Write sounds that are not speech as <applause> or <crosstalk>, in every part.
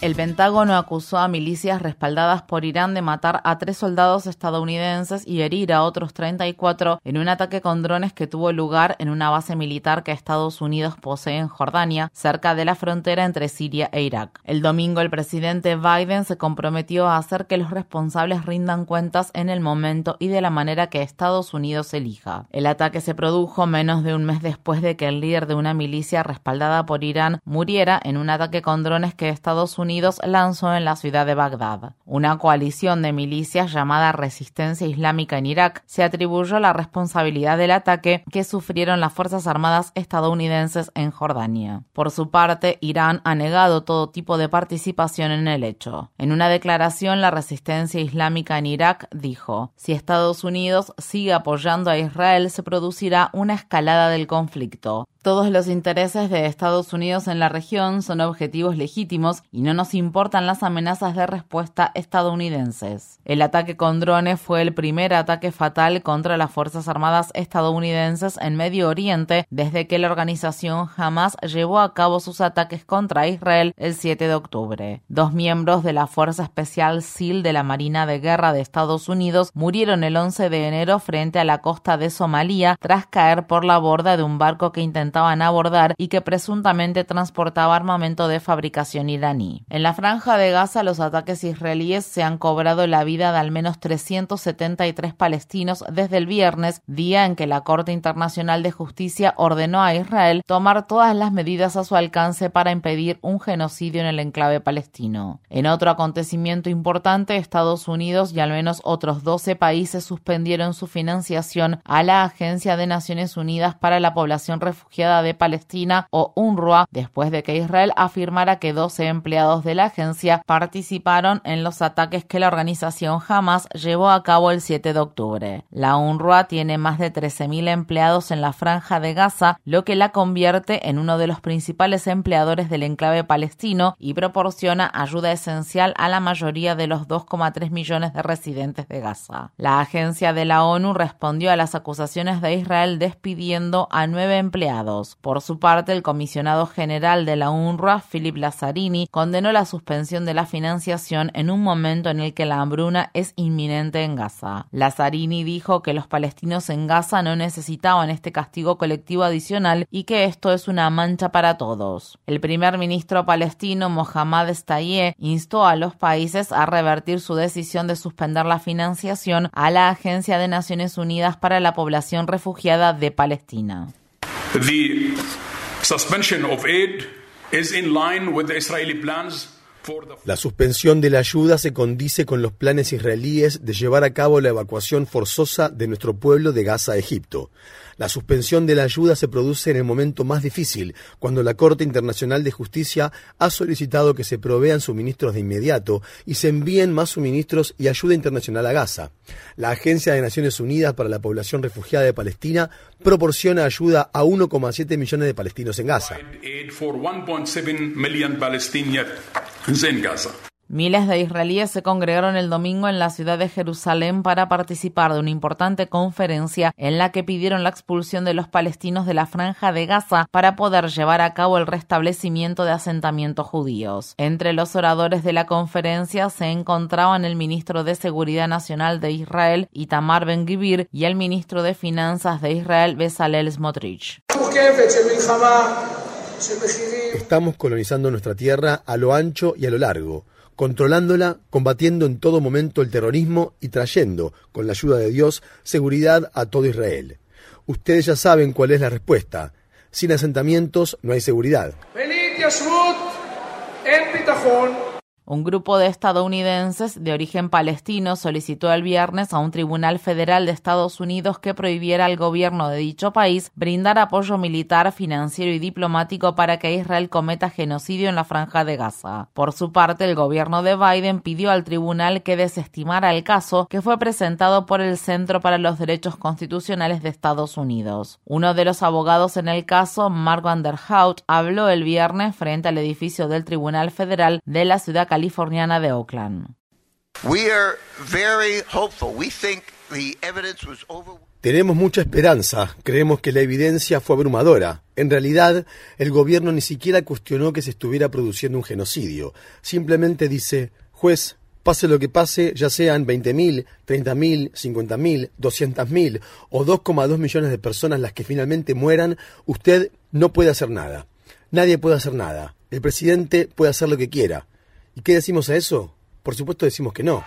El Pentágono acusó a milicias respaldadas por Irán de matar a tres soldados estadounidenses y herir a otros 34 en un ataque con drones que tuvo lugar en una base militar que Estados Unidos posee en Jordania, cerca de la frontera entre Siria e Irak. El domingo el presidente Biden se comprometió a hacer que los responsables rindan cuentas en el momento y de la manera que Estados Unidos elija. El ataque se produjo menos de un mes después de que el líder de una milicia respaldada por Irán muriera en un ataque con drones que Estados Unidos lanzó en la ciudad de Bagdad. Una coalición de milicias llamada Resistencia Islámica en Irak se atribuyó la responsabilidad del ataque que sufrieron las Fuerzas Armadas estadounidenses en Jordania. Por su parte, Irán ha negado todo tipo de participación en el hecho. En una declaración, la Resistencia Islámica en Irak dijo, si Estados Unidos sigue apoyando a Israel, se producirá una escalada del conflicto. Todos los intereses de Estados Unidos en la región son objetivos legítimos y no nos importan las amenazas de respuesta estadounidenses. El ataque con drones fue el primer ataque fatal contra las Fuerzas Armadas estadounidenses en Medio Oriente desde que la organización Hamas llevó a cabo sus ataques contra Israel el 7 de octubre. Dos miembros de la Fuerza Especial SEAL de la Marina de Guerra de Estados Unidos murieron el 11 de enero frente a la costa de Somalia tras caer por la borda de un barco que intentó intentaban abordar y que presuntamente transportaba armamento de fabricación iraní. En la franja de Gaza, los ataques israelíes se han cobrado la vida de al menos 373 palestinos desde el viernes, día en que la Corte Internacional de Justicia ordenó a Israel tomar todas las medidas a su alcance para impedir un genocidio en el enclave palestino. En otro acontecimiento importante, Estados Unidos y al menos otros 12 países suspendieron su financiación a la Agencia de Naciones Unidas para la Población Refugiada de Palestina o UNRWA después de que Israel afirmara que 12 empleados de la agencia participaron en los ataques que la organización Hamas llevó a cabo el 7 de octubre. La UNRWA tiene más de 13.000 empleados en la franja de Gaza, lo que la convierte en uno de los principales empleadores del enclave palestino y proporciona ayuda esencial a la mayoría de los 2,3 millones de residentes de Gaza. La agencia de la ONU respondió a las acusaciones de Israel despidiendo a nueve empleados por su parte, el comisionado general de la UNRWA, Philip Lazzarini, condenó la suspensión de la financiación en un momento en el que la hambruna es inminente en Gaza. Lazzarini dijo que los palestinos en Gaza no necesitaban este castigo colectivo adicional y que esto es una mancha para todos. El primer ministro palestino Mohammad Stayeh instó a los países a revertir su decisión de suspender la financiación a la Agencia de Naciones Unidas para la Población Refugiada de Palestina. The suspension of aid is in line with the Israeli plans La suspensión de la ayuda se condice con los planes israelíes de llevar a cabo la evacuación forzosa de nuestro pueblo de Gaza a Egipto. La suspensión de la ayuda se produce en el momento más difícil, cuando la Corte Internacional de Justicia ha solicitado que se provean suministros de inmediato y se envíen más suministros y ayuda internacional a Gaza. La Agencia de Naciones Unidas para la Población Refugiada de Palestina proporciona ayuda a 1,7 millones de palestinos en Gaza. <laughs> Miles de israelíes se congregaron el domingo en la ciudad de Jerusalén para participar de una importante conferencia en la que pidieron la expulsión de los palestinos de la franja de Gaza para poder llevar a cabo el restablecimiento de asentamientos judíos. Entre los oradores de la conferencia se encontraban el ministro de Seguridad Nacional de Israel, Itamar Ben-Gvir, y el ministro de Finanzas de Israel, Bezalel Smotrich. Estamos colonizando nuestra tierra a lo ancho y a lo largo controlándola, combatiendo en todo momento el terrorismo y trayendo, con la ayuda de Dios, seguridad a todo Israel. Ustedes ya saben cuál es la respuesta. Sin asentamientos no hay seguridad. Un grupo de estadounidenses de origen palestino solicitó el viernes a un tribunal federal de Estados Unidos que prohibiera al gobierno de dicho país brindar apoyo militar, financiero y diplomático para que Israel cometa genocidio en la franja de Gaza. Por su parte, el gobierno de Biden pidió al tribunal que desestimara el caso que fue presentado por el Centro para los Derechos Constitucionales de Estados Unidos. Uno de los abogados en el caso, Mark Van der Hout, habló el viernes frente al edificio del Tribunal Federal de la ciudad californiana de Oakland. Tenemos mucha esperanza, creemos que la evidencia fue abrumadora. En realidad, el gobierno ni siquiera cuestionó que se estuviera produciendo un genocidio. Simplemente dice, juez, pase lo que pase, ya sean 20.000, 30.000, 50.000, 200.000 o 2,2 millones de personas las que finalmente mueran, usted no puede hacer nada. Nadie puede hacer nada. El presidente puede hacer lo que quiera. ¿Y qué decimos a eso? Por supuesto decimos que no.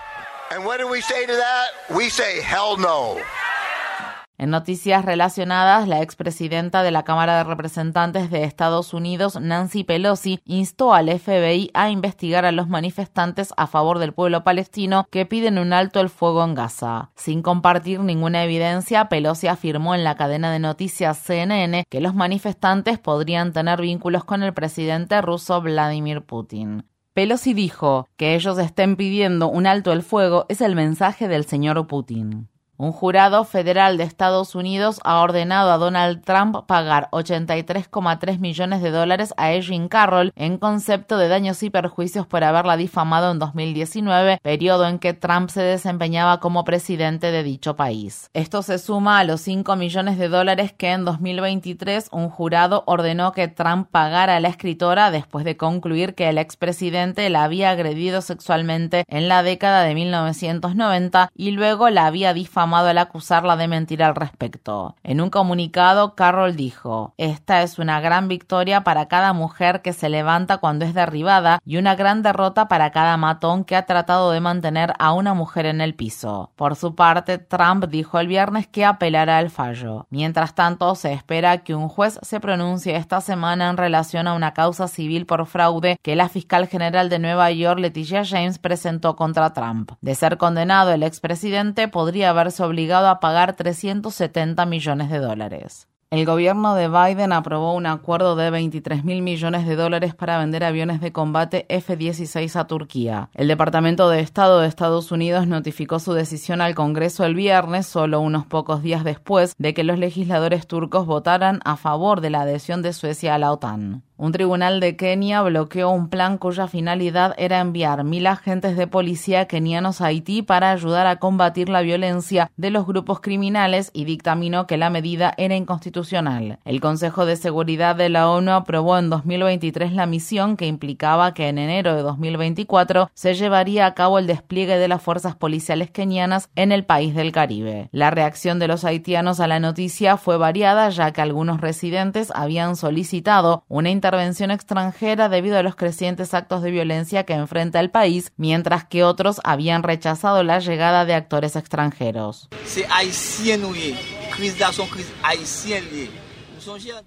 En noticias relacionadas, la expresidenta de la Cámara de Representantes de Estados Unidos, Nancy Pelosi, instó al FBI a investigar a los manifestantes a favor del pueblo palestino que piden un alto el fuego en Gaza. Sin compartir ninguna evidencia, Pelosi afirmó en la cadena de noticias CNN que los manifestantes podrían tener vínculos con el presidente ruso Vladimir Putin. Pelosi dijo que ellos estén pidiendo un alto el fuego es el mensaje del señor Putin. Un jurado federal de Estados Unidos ha ordenado a Donald Trump pagar 83,3 millones de dólares a Erin Carroll en concepto de daños y perjuicios por haberla difamado en 2019, periodo en que Trump se desempeñaba como presidente de dicho país. Esto se suma a los 5 millones de dólares que en 2023 un jurado ordenó que Trump pagara a la escritora después de concluir que el expresidente la había agredido sexualmente en la década de 1990 y luego la había difamado al acusarla de mentir al respecto. En un comunicado, Carroll dijo, Esta es una gran victoria para cada mujer que se levanta cuando es derribada y una gran derrota para cada matón que ha tratado de mantener a una mujer en el piso. Por su parte, Trump dijo el viernes que apelará al fallo. Mientras tanto, se espera que un juez se pronuncie esta semana en relación a una causa civil por fraude que la fiscal general de Nueva York, Leticia James, presentó contra Trump. De ser condenado, el expresidente podría verse obligado a pagar 370 millones de dólares. El gobierno de Biden aprobó un acuerdo de 23 mil millones de dólares para vender aviones de combate F-16 a Turquía. El Departamento de Estado de Estados Unidos notificó su decisión al Congreso el viernes, solo unos pocos días después de que los legisladores turcos votaran a favor de la adhesión de Suecia a la OTAN. Un tribunal de Kenia bloqueó un plan cuya finalidad era enviar mil agentes de policía kenianos a Haití para ayudar a combatir la violencia de los grupos criminales y dictaminó que la medida era inconstitucional. El Consejo de Seguridad de la ONU aprobó en 2023 la misión que implicaba que en enero de 2024 se llevaría a cabo el despliegue de las fuerzas policiales kenianas en el país del Caribe. La reacción de los haitianos a la noticia fue variada ya que algunos residentes habían solicitado una intervención intervención extranjera debido a los crecientes actos de violencia que enfrenta el país, mientras que otros habían rechazado la llegada de actores extranjeros.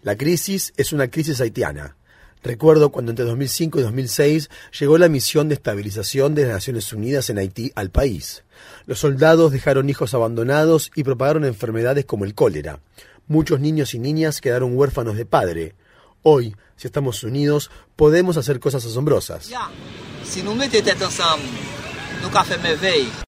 La crisis es una crisis haitiana. Recuerdo cuando entre 2005 y 2006 llegó la misión de estabilización de las Naciones Unidas en Haití al país. Los soldados dejaron hijos abandonados y propagaron enfermedades como el cólera. Muchos niños y niñas quedaron huérfanos de padre. Hoy, si estamos unidos, podemos hacer cosas asombrosas.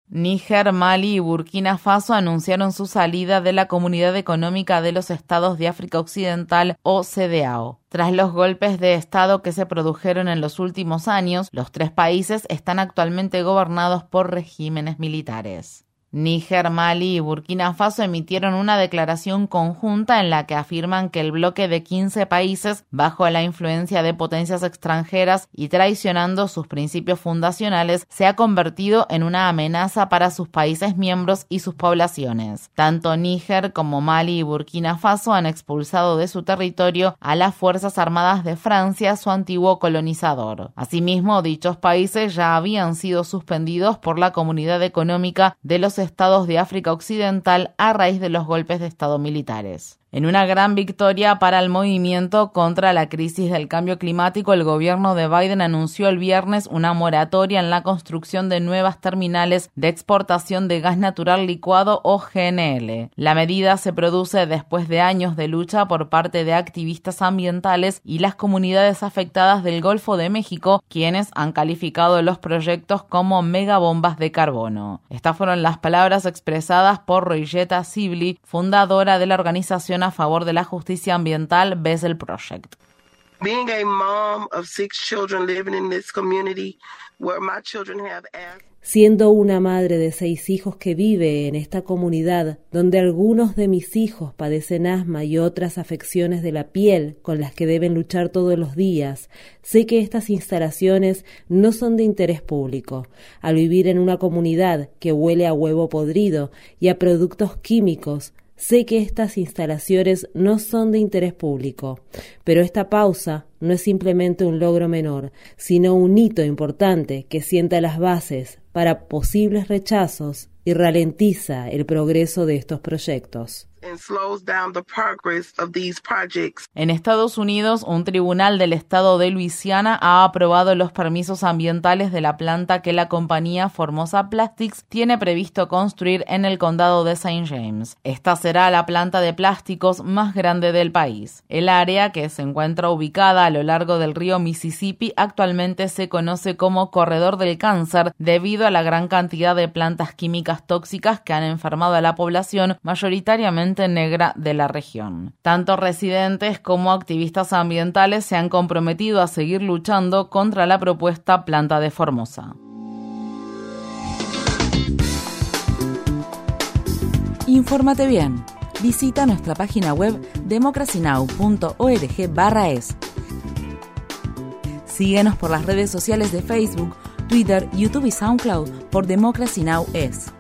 Níger, Mali y Burkina Faso anunciaron su salida de la Comunidad Económica de los Estados de África Occidental o CDAO. Tras los golpes de Estado que se produjeron en los últimos años, los tres países están actualmente gobernados por regímenes militares. Níger, Mali y Burkina Faso emitieron una declaración conjunta en la que afirman que el bloque de 15 países, bajo la influencia de potencias extranjeras y traicionando sus principios fundacionales, se ha convertido en una amenaza para sus países miembros y sus poblaciones. Tanto Níger como Mali y Burkina Faso han expulsado de su territorio a las Fuerzas Armadas de Francia, su antiguo colonizador. Asimismo, dichos países ya habían sido suspendidos por la Comunidad Económica de los estados de África Occidental a raíz de los golpes de Estado militares. En una gran victoria para el movimiento contra la crisis del cambio climático, el gobierno de Biden anunció el viernes una moratoria en la construcción de nuevas terminales de exportación de gas natural licuado o GNL. La medida se produce después de años de lucha por parte de activistas ambientales y las comunidades afectadas del Golfo de México, quienes han calificado los proyectos como megabombas de carbono. Estas fueron las palabras expresadas por Royetta Sibley, fundadora de la organización a favor de la justicia ambiental Bessel Project. Being a mom of six children living in this community where my children have Siendo una madre de seis hijos que vive en esta comunidad, donde algunos de mis hijos padecen asma y otras afecciones de la piel con las que deben luchar todos los días, sé que estas instalaciones no son de interés público. Al vivir en una comunidad que huele a huevo podrido y a productos químicos, Sé que estas instalaciones no son de interés público, pero esta pausa no es simplemente un logro menor, sino un hito importante que sienta las bases para posibles rechazos y ralentiza el progreso de estos proyectos. En Estados Unidos, un tribunal del estado de Luisiana ha aprobado los permisos ambientales de la planta que la compañía Formosa Plastics tiene previsto construir en el condado de St. James. Esta será la planta de plásticos más grande del país. El área, que se encuentra ubicada a lo largo del río Mississippi, actualmente se conoce como Corredor del Cáncer debido a la gran cantidad de plantas químicas tóxicas que han enfermado a la población, mayoritariamente negra de la región. Tanto residentes como activistas ambientales se han comprometido a seguir luchando contra la propuesta planta de Formosa. Infórmate bien. Visita nuestra página web democracynow.org/es. Síguenos por las redes sociales de Facebook, Twitter, YouTube y SoundCloud por Democracy Now! es.